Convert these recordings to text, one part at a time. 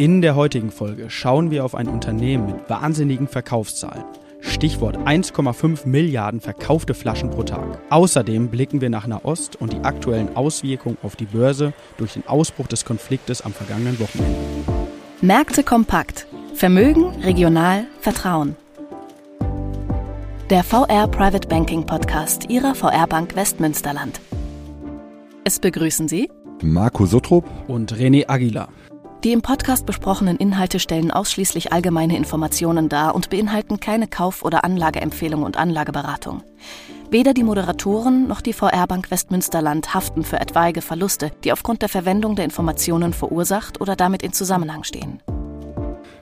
In der heutigen Folge schauen wir auf ein Unternehmen mit wahnsinnigen Verkaufszahlen. Stichwort 1,5 Milliarden verkaufte Flaschen pro Tag. Außerdem blicken wir nach Nahost und die aktuellen Auswirkungen auf die Börse durch den Ausbruch des Konfliktes am vergangenen Wochenende. Märkte kompakt. Vermögen, regional, Vertrauen. Der VR Private Banking Podcast Ihrer VR Bank Westmünsterland. Es begrüßen Sie Marco Suttrup und René Aguilar. Die im Podcast besprochenen Inhalte stellen ausschließlich allgemeine Informationen dar und beinhalten keine Kauf- oder Anlageempfehlung und Anlageberatung. Weder die Moderatoren noch die VR Bank Westmünsterland haften für etwaige Verluste, die aufgrund der Verwendung der Informationen verursacht oder damit in Zusammenhang stehen.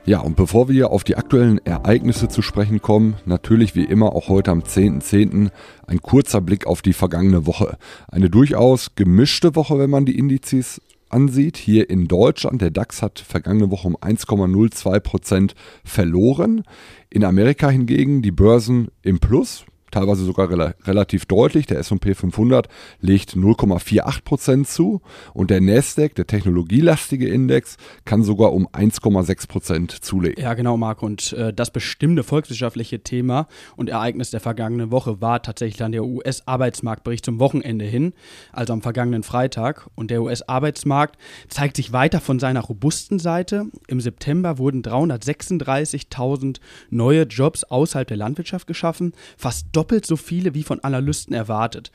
Ja, und bevor wir auf die aktuellen Ereignisse zu sprechen kommen, natürlich wie immer auch heute am 10.10. .10. ein kurzer Blick auf die vergangene Woche. Eine durchaus gemischte Woche, wenn man die Indizes ansieht, hier in Deutschland, der DAX hat vergangene Woche um 1,02 Prozent verloren. In Amerika hingegen die Börsen im Plus, teilweise sogar rel relativ deutlich. Der S&P 500 legt 0,48 Prozent zu und der Nasdaq, der technologielastige Index, kann sogar um 1,6 Prozent zulegen. Ja, genau, Marc. Und äh, das bestimmte volkswirtschaftliche Thema und Ereignis der vergangenen Woche war tatsächlich dann der US-Arbeitsmarktbericht zum Wochenende hin, also am vergangenen Freitag. Und der US-Arbeitsmarkt zeigt sich weiter von seiner robusten Seite. Im September wurden 336.000 neue Jobs außerhalb der Landwirtschaft geschaffen, fast doppelt so viele wie von Analysten erwartet.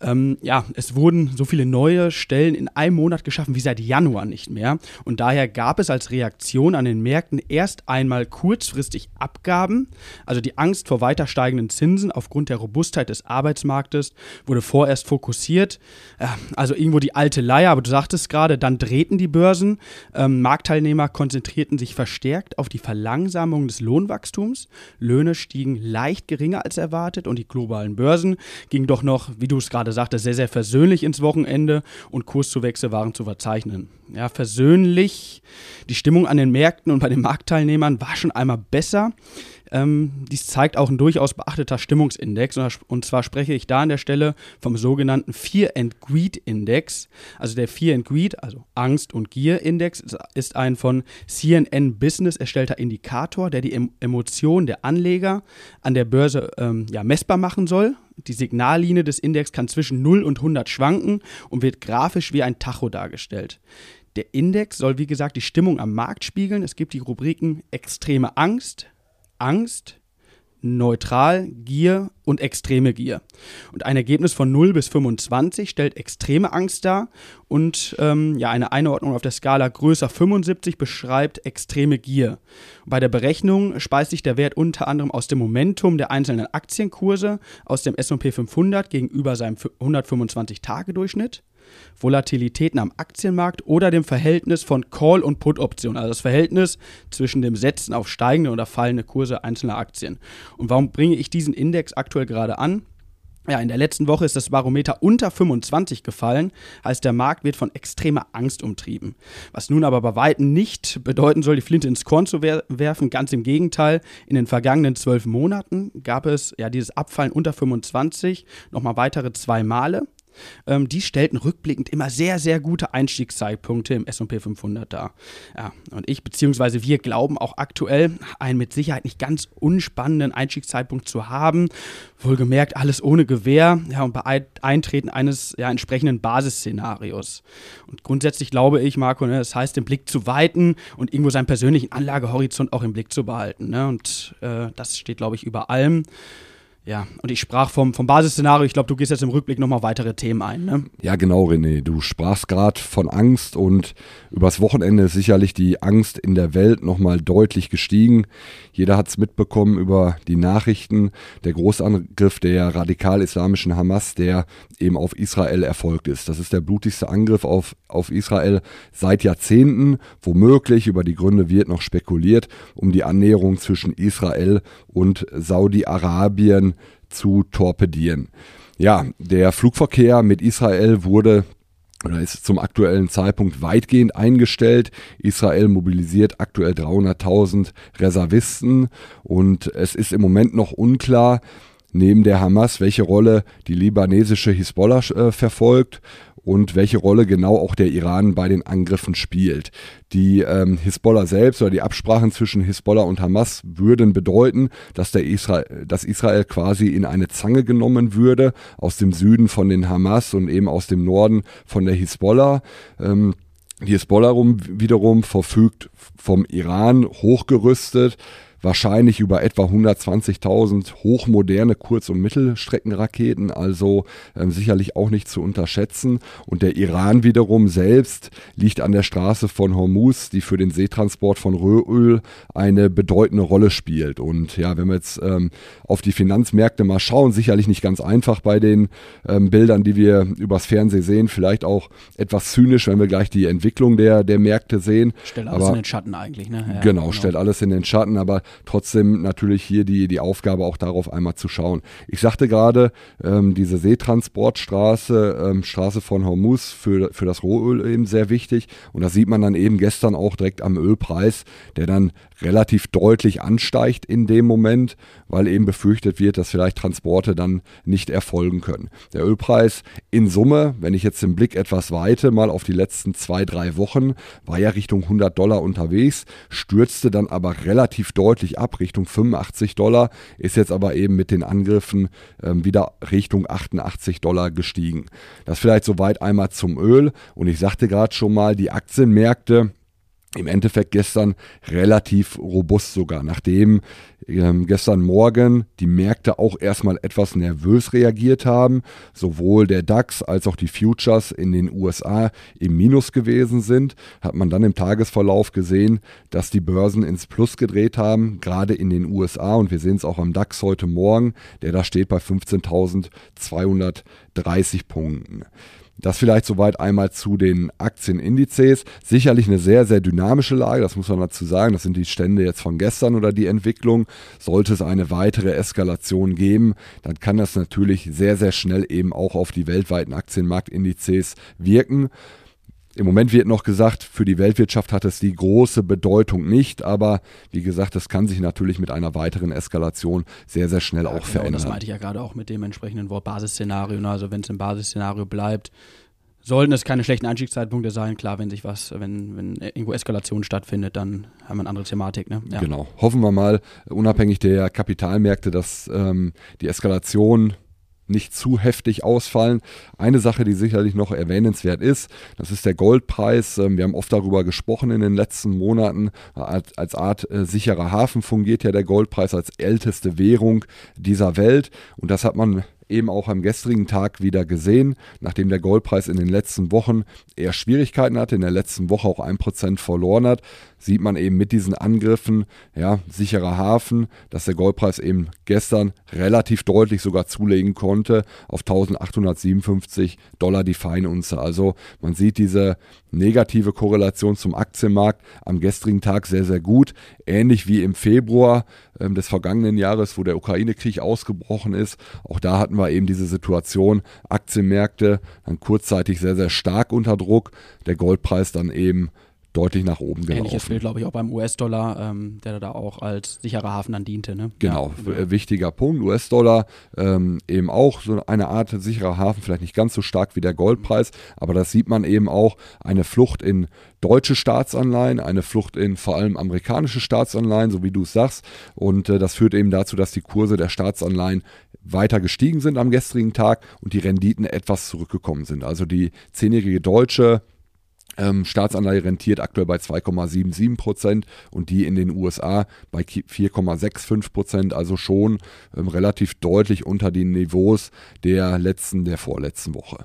Ähm, ja, es wurden so viele neue Stellen in einem Monat geschaffen wie seit Januar nicht mehr. Und daher gab es als Reaktion an den Märkten erst einmal kurzfristig Abgaben. Also die Angst vor weiter steigenden Zinsen aufgrund der Robustheit des Arbeitsmarktes wurde vorerst fokussiert. Äh, also irgendwo die alte Leier, aber du sagtest gerade, dann drehten die Börsen. Ähm, Marktteilnehmer konzentrierten sich verstärkt auf die Verlangsamung des Lohnwachstums. Löhne stiegen leicht geringer als erwartet und die globalen Börsen gingen doch noch, wie du es gerade gerade sagte, sehr, sehr versöhnlich ins Wochenende und Kurszuwächse waren zu verzeichnen. Ja, versöhnlich, die Stimmung an den Märkten und bei den Marktteilnehmern war schon einmal besser. Ähm, dies zeigt auch ein durchaus beachteter Stimmungsindex. Und zwar spreche ich da an der Stelle vom sogenannten Fear and Greed Index. Also der Fear and Greed, also Angst- und Gier-Index, ist ein von CNN Business erstellter Indikator, der die Emotionen der Anleger an der Börse ähm, ja, messbar machen soll. Die Signallinie des Index kann zwischen 0 und 100 schwanken und wird grafisch wie ein Tacho dargestellt. Der Index soll, wie gesagt, die Stimmung am Markt spiegeln. Es gibt die Rubriken extreme Angst, Angst, neutral, Gier und extreme Gier. Und ein Ergebnis von 0 bis 25 stellt extreme Angst dar und ähm, ja, eine Einordnung auf der Skala größer 75 beschreibt extreme Gier. Bei der Berechnung speist sich der Wert unter anderem aus dem Momentum der einzelnen Aktienkurse aus dem S&P 500 gegenüber seinem 125-Tage-Durchschnitt Volatilitäten am Aktienmarkt oder dem Verhältnis von Call- und Put-Optionen, also das Verhältnis zwischen dem Setzen auf steigende oder fallende Kurse einzelner Aktien. Und warum bringe ich diesen Index aktuell gerade an? Ja, in der letzten Woche ist das Barometer unter 25 gefallen, heißt der Markt wird von extremer Angst umtrieben. Was nun aber bei Weitem nicht bedeuten soll, die Flinte ins Korn zu werfen, ganz im Gegenteil. In den vergangenen zwölf Monaten gab es ja dieses Abfallen unter 25 nochmal weitere zwei Male. Ähm, die stellten rückblickend immer sehr, sehr gute Einstiegszeitpunkte im SP 500 dar. Ja, und ich bzw. wir glauben auch aktuell, einen mit Sicherheit nicht ganz unspannenden Einstiegszeitpunkt zu haben. Wohlgemerkt alles ohne Gewähr ja, und bei Eintreten eines ja, entsprechenden Basisszenarios. Und grundsätzlich glaube ich, Marco, ne, das heißt, den Blick zu weiten und irgendwo seinen persönlichen Anlagehorizont auch im Blick zu behalten. Ne? Und äh, das steht, glaube ich, über allem. Ja, und ich sprach vom, vom Basisszenario. Ich glaube, du gehst jetzt im Rückblick nochmal weitere Themen ein. Ne? Ja, genau, René. Du sprachst gerade von Angst und übers Wochenende ist sicherlich die Angst in der Welt nochmal deutlich gestiegen. Jeder hat es mitbekommen über die Nachrichten. Der Großangriff der radikal-islamischen Hamas, der eben auf Israel erfolgt ist. Das ist der blutigste Angriff auf, auf Israel seit Jahrzehnten. Womöglich, über die Gründe wird noch spekuliert, um die Annäherung zwischen Israel und Saudi-Arabien zu torpedieren. Ja, der Flugverkehr mit Israel wurde oder ist zum aktuellen Zeitpunkt weitgehend eingestellt. Israel mobilisiert aktuell 300.000 Reservisten und es ist im Moment noch unklar, neben der Hamas, welche Rolle die libanesische Hisbollah äh, verfolgt und welche Rolle genau auch der Iran bei den Angriffen spielt. Die ähm, Hisbollah selbst oder die Absprachen zwischen Hisbollah und Hamas würden bedeuten, dass, der Israel, dass Israel quasi in eine Zange genommen würde, aus dem Süden von den Hamas und eben aus dem Norden von der Hisbollah. Ähm, die Hisbollah wiederum verfügt vom Iran hochgerüstet wahrscheinlich über etwa 120.000 hochmoderne Kurz- und Mittelstreckenraketen, also ähm, sicherlich auch nicht zu unterschätzen. Und der Iran wiederum selbst liegt an der Straße von Hormuz, die für den Seetransport von Rohöl eine bedeutende Rolle spielt. Und ja, wenn wir jetzt ähm, auf die Finanzmärkte mal schauen, sicherlich nicht ganz einfach bei den ähm, Bildern, die wir übers Fernsehen sehen, vielleicht auch etwas zynisch, wenn wir gleich die Entwicklung der, der Märkte sehen. Stellt alles aber, in den Schatten eigentlich, ne? Ja, genau, genau, stellt alles in den Schatten, aber trotzdem natürlich hier die, die Aufgabe auch darauf einmal zu schauen. Ich sagte gerade, ähm, diese Seetransportstraße, ähm, Straße von Hormuz für, für das Rohöl eben sehr wichtig und das sieht man dann eben gestern auch direkt am Ölpreis, der dann relativ deutlich ansteigt in dem Moment, weil eben befürchtet wird, dass vielleicht Transporte dann nicht erfolgen können. Der Ölpreis in Summe, wenn ich jetzt den Blick etwas weite, mal auf die letzten zwei, drei Wochen, war ja Richtung 100 Dollar unterwegs, stürzte dann aber relativ deutlich ab, Richtung 85 Dollar, ist jetzt aber eben mit den Angriffen ähm, wieder Richtung 88 Dollar gestiegen. Das vielleicht soweit einmal zum Öl und ich sagte gerade schon mal, die Aktienmärkte, im Endeffekt gestern relativ robust sogar, nachdem ähm, gestern Morgen die Märkte auch erstmal etwas nervös reagiert haben, sowohl der DAX als auch die Futures in den USA im Minus gewesen sind, hat man dann im Tagesverlauf gesehen, dass die Börsen ins Plus gedreht haben, gerade in den USA und wir sehen es auch am DAX heute Morgen, der da steht bei 15.230 Punkten. Das vielleicht soweit einmal zu den Aktienindizes. Sicherlich eine sehr, sehr dynamische Lage, das muss man dazu sagen. Das sind die Stände jetzt von gestern oder die Entwicklung. Sollte es eine weitere Eskalation geben, dann kann das natürlich sehr, sehr schnell eben auch auf die weltweiten Aktienmarktindizes wirken. Im Moment wird noch gesagt, für die Weltwirtschaft hat es die große Bedeutung nicht, aber wie gesagt, das kann sich natürlich mit einer weiteren Eskalation sehr, sehr schnell ja, auch genau, verändern. Das meinte ich ja gerade auch mit dem entsprechenden Wort Basisszenario. Ne? Also wenn es im Basisszenario bleibt, sollten es keine schlechten Einstiegszeitpunkte sein. Klar, wenn sich was, wenn, wenn irgendwo Eskalation stattfindet, dann haben wir eine andere Thematik. Ne? Ja. Genau. Hoffen wir mal, unabhängig der Kapitalmärkte, dass ähm, die Eskalation nicht zu heftig ausfallen. Eine Sache, die sicherlich noch erwähnenswert ist, das ist der Goldpreis. Ähm, wir haben oft darüber gesprochen in den letzten Monaten. Als Art äh, sicherer Hafen fungiert ja der Goldpreis als älteste Währung dieser Welt. Und das hat man eben auch am gestrigen Tag wieder gesehen, nachdem der Goldpreis in den letzten Wochen eher Schwierigkeiten hatte, in der letzten Woche auch 1% verloren hat, sieht man eben mit diesen Angriffen, ja, sicherer Hafen, dass der Goldpreis eben gestern relativ deutlich sogar zulegen konnte auf 1857 Dollar die Feinunze. Also man sieht diese negative Korrelation zum Aktienmarkt am gestrigen Tag sehr, sehr gut. Ähnlich wie im Februar ähm, des vergangenen Jahres, wo der Ukraine-Krieg ausgebrochen ist. Auch da hatten wir eben diese Situation, Aktienmärkte dann kurzzeitig sehr, sehr stark unter Druck, der Goldpreis dann eben deutlich nach oben gelaufen. Ähnliches Bild, glaube ich, auch beim US-Dollar, ähm, der da auch als sicherer Hafen dann diente. Ne? Genau, ja. Genau. wichtiger Punkt. US-Dollar ähm, eben auch so eine Art sicherer Hafen, vielleicht nicht ganz so stark wie der Goldpreis, aber das sieht man eben auch eine Flucht in deutsche Staatsanleihen, eine Flucht in vor allem amerikanische Staatsanleihen, so wie du es sagst. Und äh, das führt eben dazu, dass die Kurse der Staatsanleihen weiter gestiegen sind am gestrigen Tag und die Renditen etwas zurückgekommen sind. Also die zehnjährige deutsche ähm, Staatsanleihe rentiert aktuell bei 2,77 Prozent und die in den USA bei 4,65 Prozent, also schon ähm, relativ deutlich unter den Niveaus der letzten, der vorletzten Woche.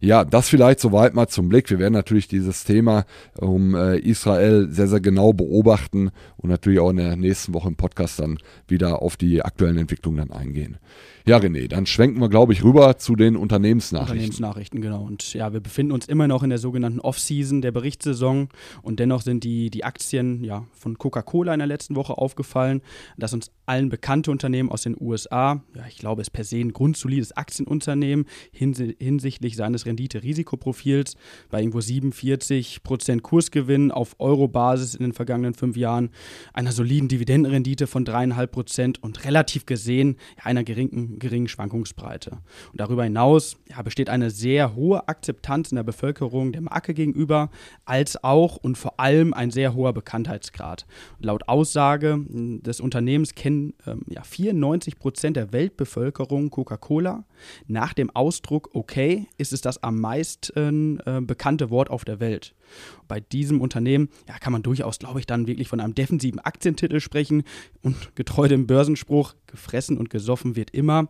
Ja, das vielleicht soweit mal zum Blick. Wir werden natürlich dieses Thema um äh, Israel sehr, sehr genau beobachten und natürlich auch in der nächsten Woche im Podcast dann wieder auf die aktuellen Entwicklungen dann eingehen. Ja, René, dann schwenken wir, glaube ich, rüber zu den Unternehmensnachrichten. Unternehmensnachrichten, genau. Und ja, wir befinden uns immer noch in der sogenannten Off-Season der Berichtssaison und dennoch sind die, die Aktien ja, von Coca-Cola in der letzten Woche aufgefallen, dass uns allen bekannte Unternehmen aus den USA, ja, ich glaube, es per se ein grundsolides Aktienunternehmen hinsichtlich seines Rendite-Risikoprofils bei irgendwo 47 Prozent Kursgewinn auf Euro-Basis in den vergangenen fünf Jahren, einer soliden Dividendenrendite von dreieinhalb Prozent und relativ gesehen einer geringen, geringen Schwankungsbreite. Und darüber hinaus ja, besteht eine sehr hohe Akzeptanz in der Bevölkerung der Marke gegenüber, als auch und vor allem ein sehr hoher Bekanntheitsgrad. Und laut Aussage des Unternehmens kennen ähm, ja, 94 Prozent der Weltbevölkerung Coca-Cola. Nach dem Ausdruck okay ist es das am meisten äh, bekannte Wort auf der Welt. Bei diesem Unternehmen ja, kann man durchaus, glaube ich, dann wirklich von einem defensiven Aktientitel sprechen und getreu dem Börsenspruch, gefressen und gesoffen wird immer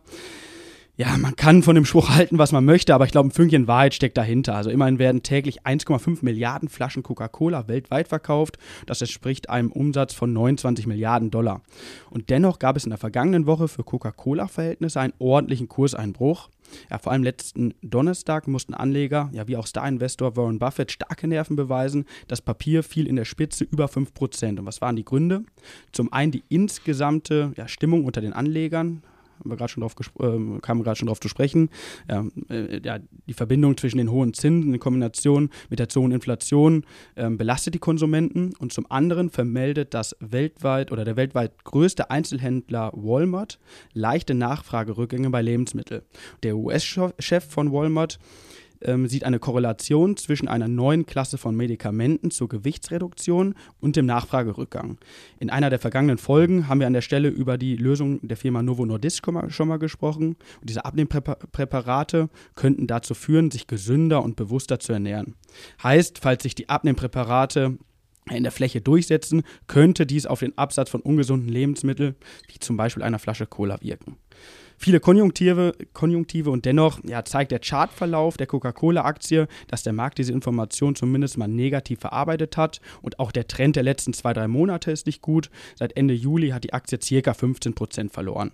ja, man kann von dem Spruch halten, was man möchte, aber ich glaube, ein Fünkchen Wahrheit steckt dahinter. Also immerhin werden täglich 1,5 Milliarden Flaschen Coca-Cola weltweit verkauft. Das entspricht einem Umsatz von 29 Milliarden Dollar. Und dennoch gab es in der vergangenen Woche für Coca-Cola-Verhältnisse einen ordentlichen Kurseinbruch. Ja, vor allem letzten Donnerstag mussten Anleger, ja wie auch Star-Investor Warren Buffett, starke Nerven beweisen. Das Papier fiel in der Spitze über 5%. Und was waren die Gründe? Zum einen die insgesamte ja, Stimmung unter den Anlegern, haben wir gerade schon drauf äh, kamen gerade schon drauf zu sprechen. Ja, äh, ja, die Verbindung zwischen den hohen Zinsen in Kombination mit der zu hohen Inflation äh, belastet die Konsumenten und zum anderen vermeldet das weltweit oder der weltweit größte Einzelhändler Walmart leichte Nachfragerückgänge bei Lebensmitteln. Der US-Chef von Walmart ähm, sieht eine Korrelation zwischen einer neuen Klasse von Medikamenten zur Gewichtsreduktion und dem Nachfragerückgang. In einer der vergangenen Folgen haben wir an der Stelle über die Lösung der Firma Novo Nordisk schon mal gesprochen. Und diese Abnehmpräparate könnten dazu führen, sich gesünder und bewusster zu ernähren. Heißt, falls sich die Abnehmpräparate in der Fläche durchsetzen, könnte dies auf den Absatz von ungesunden Lebensmitteln, wie zum Beispiel einer Flasche Cola, wirken viele Konjunktive, Konjunktive und dennoch ja, zeigt der Chartverlauf der Coca-Cola-Aktie, dass der Markt diese Information zumindest mal negativ verarbeitet hat und auch der Trend der letzten zwei, drei Monate ist nicht gut. Seit Ende Juli hat die Aktie circa 15% verloren.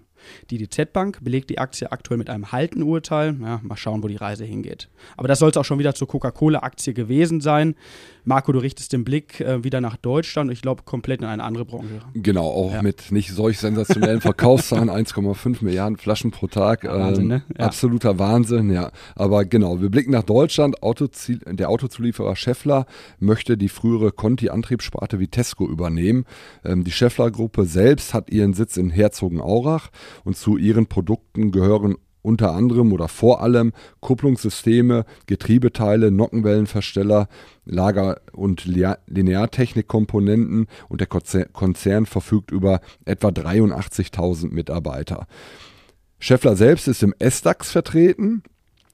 Die DZ Bank belegt die Aktie aktuell mit einem Haltenurteil. Ja, mal schauen, wo die Reise hingeht. Aber das soll es auch schon wieder zur Coca-Cola-Aktie gewesen sein. Marco, du richtest den Blick äh, wieder nach Deutschland. Ich glaube, komplett in eine andere Branche. Genau, auch ja. mit nicht solch sensationellen Verkaufszahlen. 1,5 Milliarden Flaschen pro Tag. Ähm, Wahnsinn, ne? ja. Absoluter Wahnsinn, ja. Aber genau, wir blicken nach Deutschland. Autozie der Autozulieferer Scheffler möchte die frühere Conti-Antriebssparte Vitesco übernehmen. Ähm, die Scheffler-Gruppe selbst hat ihren Sitz in Herzogenaurach und zu ihren Produkten gehören unter anderem oder vor allem Kupplungssysteme, Getriebeteile, Nockenwellenversteller, Lager- und Lineartechnikkomponenten und der Konzern verfügt über etwa 83.000 Mitarbeiter. Scheffler selbst ist im S-DAX vertreten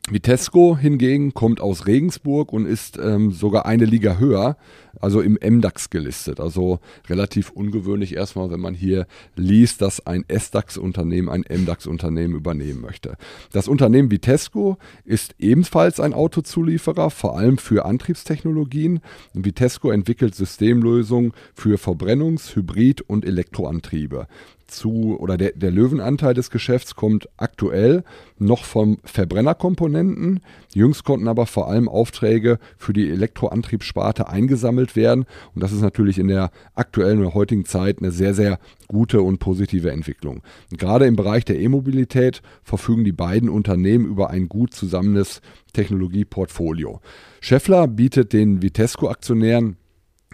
Vitesco hingegen kommt aus Regensburg und ist ähm, sogar eine Liga höher, also im MDAX gelistet. Also relativ ungewöhnlich erstmal, wenn man hier liest, dass ein SDAX-Unternehmen ein MDAX-Unternehmen übernehmen möchte. Das Unternehmen Vitesco ist ebenfalls ein Autozulieferer, vor allem für Antriebstechnologien. Vitesco entwickelt Systemlösungen für Verbrennungs-, Hybrid- und Elektroantriebe zu oder der, der Löwenanteil des Geschäfts kommt aktuell noch vom Verbrennerkomponenten. Jüngst konnten aber vor allem Aufträge für die Elektroantriebssparte eingesammelt werden. Und das ist natürlich in der aktuellen oder heutigen Zeit eine sehr, sehr gute und positive Entwicklung. Und gerade im Bereich der E-Mobilität verfügen die beiden Unternehmen über ein gut zusammenes Technologieportfolio. Scheffler bietet den Vitesco-Aktionären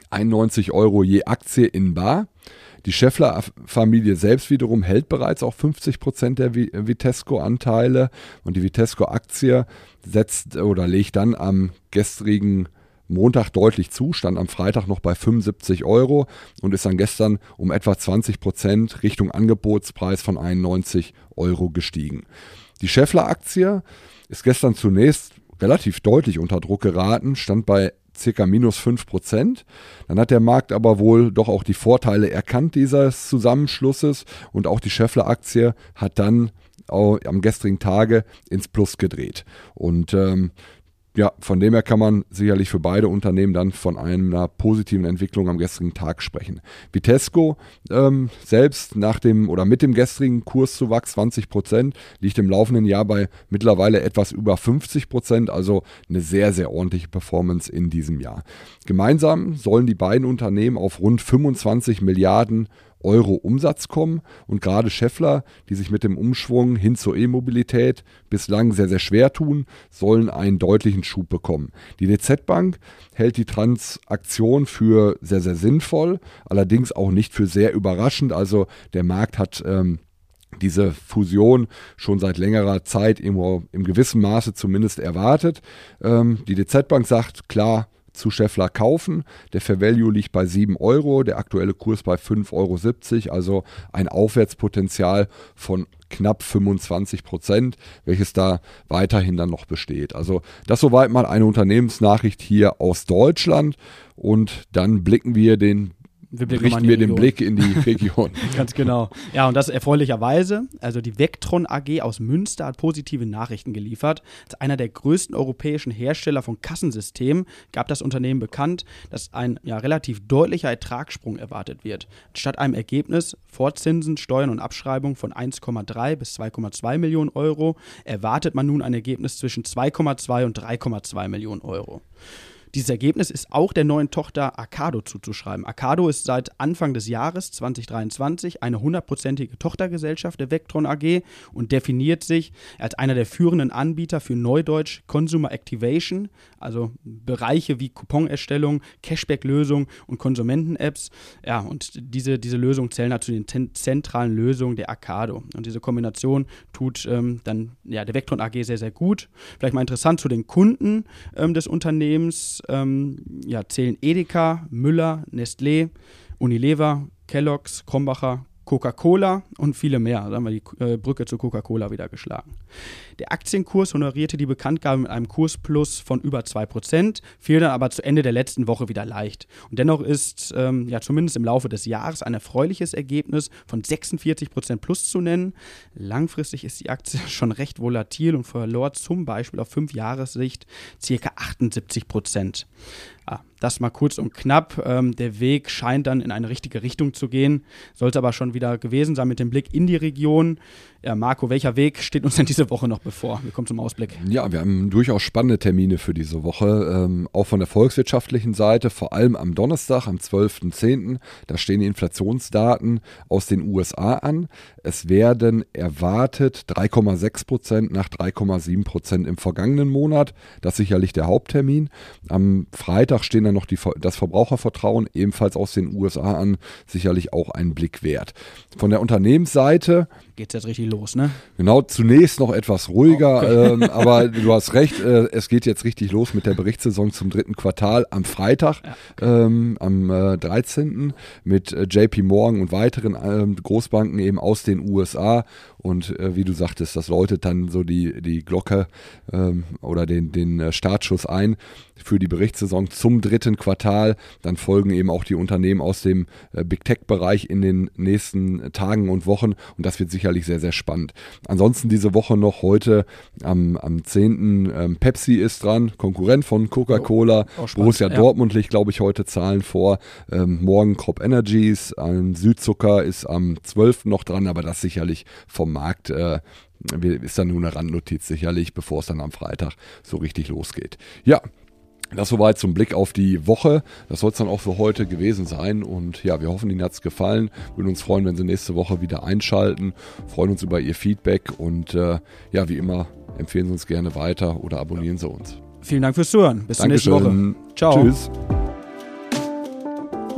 91 Euro je Aktie in Bar. Die Scheffler-Familie selbst wiederum hält bereits auch 50 Prozent der Vitesco-Anteile und die Vitesco-Aktie setzt oder legt dann am gestrigen Montag deutlich zu, stand am Freitag noch bei 75 Euro und ist dann gestern um etwa 20 Prozent Richtung Angebotspreis von 91 Euro gestiegen. Die Scheffler-Aktie ist gestern zunächst relativ deutlich unter Druck geraten, stand bei circa minus 5 Prozent. Dann hat der Markt aber wohl doch auch die Vorteile erkannt dieses Zusammenschlusses und auch die Scheffler-Aktie hat dann am gestrigen Tage ins Plus gedreht. Und ähm, ja, von dem her kann man sicherlich für beide Unternehmen dann von einer positiven Entwicklung am gestrigen Tag sprechen. Vitesco ähm, selbst nach dem oder mit dem gestrigen Kurszuwachs 20 Prozent liegt im laufenden Jahr bei mittlerweile etwas über 50 Prozent, also eine sehr, sehr ordentliche Performance in diesem Jahr. Gemeinsam sollen die beiden Unternehmen auf rund 25 Milliarden Euro Umsatz kommen. Und gerade Scheffler, die sich mit dem Umschwung hin zur E-Mobilität bislang sehr, sehr schwer tun, sollen einen deutlichen Schub bekommen. Die DZ Bank hält die Transaktion für sehr, sehr sinnvoll, allerdings auch nicht für sehr überraschend. Also der Markt hat ähm, diese Fusion schon seit längerer Zeit irgendwo im gewissen Maße zumindest erwartet. Ähm, die DZ Bank sagt klar, zu Scheffler kaufen. Der Fair Value liegt bei 7 Euro, der aktuelle Kurs bei 5,70 Euro, also ein Aufwärtspotenzial von knapp 25 Prozent, welches da weiterhin dann noch besteht. Also das soweit mal eine Unternehmensnachricht hier aus Deutschland und dann blicken wir den wir richten wir den Blick in die Region. Ganz genau. Ja, und das erfreulicherweise. Also die Vectron AG aus Münster hat positive Nachrichten geliefert. Als einer der größten europäischen Hersteller von Kassensystemen gab das Unternehmen bekannt, dass ein ja, relativ deutlicher Ertragssprung erwartet wird. Statt einem Ergebnis vor Zinsen, Steuern und Abschreibung von 1,3 bis 2,2 Millionen Euro erwartet man nun ein Ergebnis zwischen 2,2 und 3,2 Millionen Euro. Dieses Ergebnis ist auch der neuen Tochter Arcado zuzuschreiben. Arcado ist seit Anfang des Jahres 2023 eine hundertprozentige Tochtergesellschaft der Vectron AG und definiert sich als einer der führenden Anbieter für Neudeutsch Consumer Activation, also Bereiche wie Couponerstellung, Cashback-Lösungen und Konsumenten-Apps. Ja, und diese, diese Lösungen zählen halt zu den zentralen Lösungen der Arcado. Und diese Kombination tut ähm, dann ja, der Vectron AG sehr, sehr gut. Vielleicht mal interessant zu den Kunden ähm, des Unternehmens ähm, ja, zählen Edeka, Müller, Nestlé, Unilever, Kellogg's, Krombacher, Coca-Cola und viele mehr. Da haben wir die äh, Brücke zu Coca-Cola wieder geschlagen. Der Aktienkurs honorierte die Bekanntgabe mit einem Kursplus von über 2%, fiel dann aber zu Ende der letzten Woche wieder leicht. Und dennoch ist ähm, ja zumindest im Laufe des Jahres ein erfreuliches Ergebnis von 46% plus zu nennen. Langfristig ist die Aktie schon recht volatil und verlor zum Beispiel auf 5 Jahressicht ca. 78%. Ah, das mal kurz und knapp. Ähm, der Weg scheint dann in eine richtige Richtung zu gehen, sollte aber schon wieder gewesen sein mit dem Blick in die Region. Ja, Marco, welcher Weg steht uns denn diese Woche noch bevor? Wir kommen zum Ausblick. Ja, wir haben durchaus spannende Termine für diese Woche, ähm, auch von der volkswirtschaftlichen Seite, vor allem am Donnerstag, am 12.10. Da stehen die Inflationsdaten aus den USA an. Es werden erwartet 3,6 Prozent nach 3,7 Prozent im vergangenen Monat. Das ist sicherlich der Haupttermin. Am Freitag stehen dann noch die, das Verbrauchervertrauen ebenfalls aus den USA an. Sicherlich auch ein Blick wert. Von der Unternehmensseite geht es jetzt richtig los, ne? Genau, zunächst noch etwas ruhiger, okay. ähm, aber du hast recht, äh, es geht jetzt richtig los mit der Berichtssaison zum dritten Quartal am Freitag, ja, okay. ähm, am äh, 13. mit äh, JP Morgan und weiteren ähm, Großbanken eben aus den USA und äh, wie du sagtest, das läutet dann so die, die Glocke ähm, oder den, den äh, Startschuss ein für die Berichtssaison zum dritten Quartal. Dann folgen eben auch die Unternehmen aus dem äh, Big Tech-Bereich in den nächsten Tagen und Wochen und das wird sicherlich sehr, sehr spannend. Ansonsten diese Woche noch heute am, am 10. Ähm, Pepsi ist dran, Konkurrent von Coca-Cola. Oh, Borussia ja. Dortmund legt, glaube ich, heute Zahlen vor. Ähm, morgen Crop Energies, ähm, Südzucker ist am 12. noch dran, aber das sicherlich vom Markt äh, ist dann nur eine Randnotiz sicherlich, bevor es dann am Freitag so richtig losgeht. Ja, das soweit zum Blick auf die Woche. Das soll es dann auch für heute gewesen sein. Und ja, wir hoffen, Ihnen hat es gefallen. Würden uns freuen, wenn Sie nächste Woche wieder einschalten. Freuen uns über Ihr Feedback. Und äh, ja, wie immer, empfehlen Sie uns gerne weiter oder abonnieren Sie uns. Vielen Dank fürs Zuhören. Bis Dankeschön. zur nächsten Woche. Ciao. Tschüss.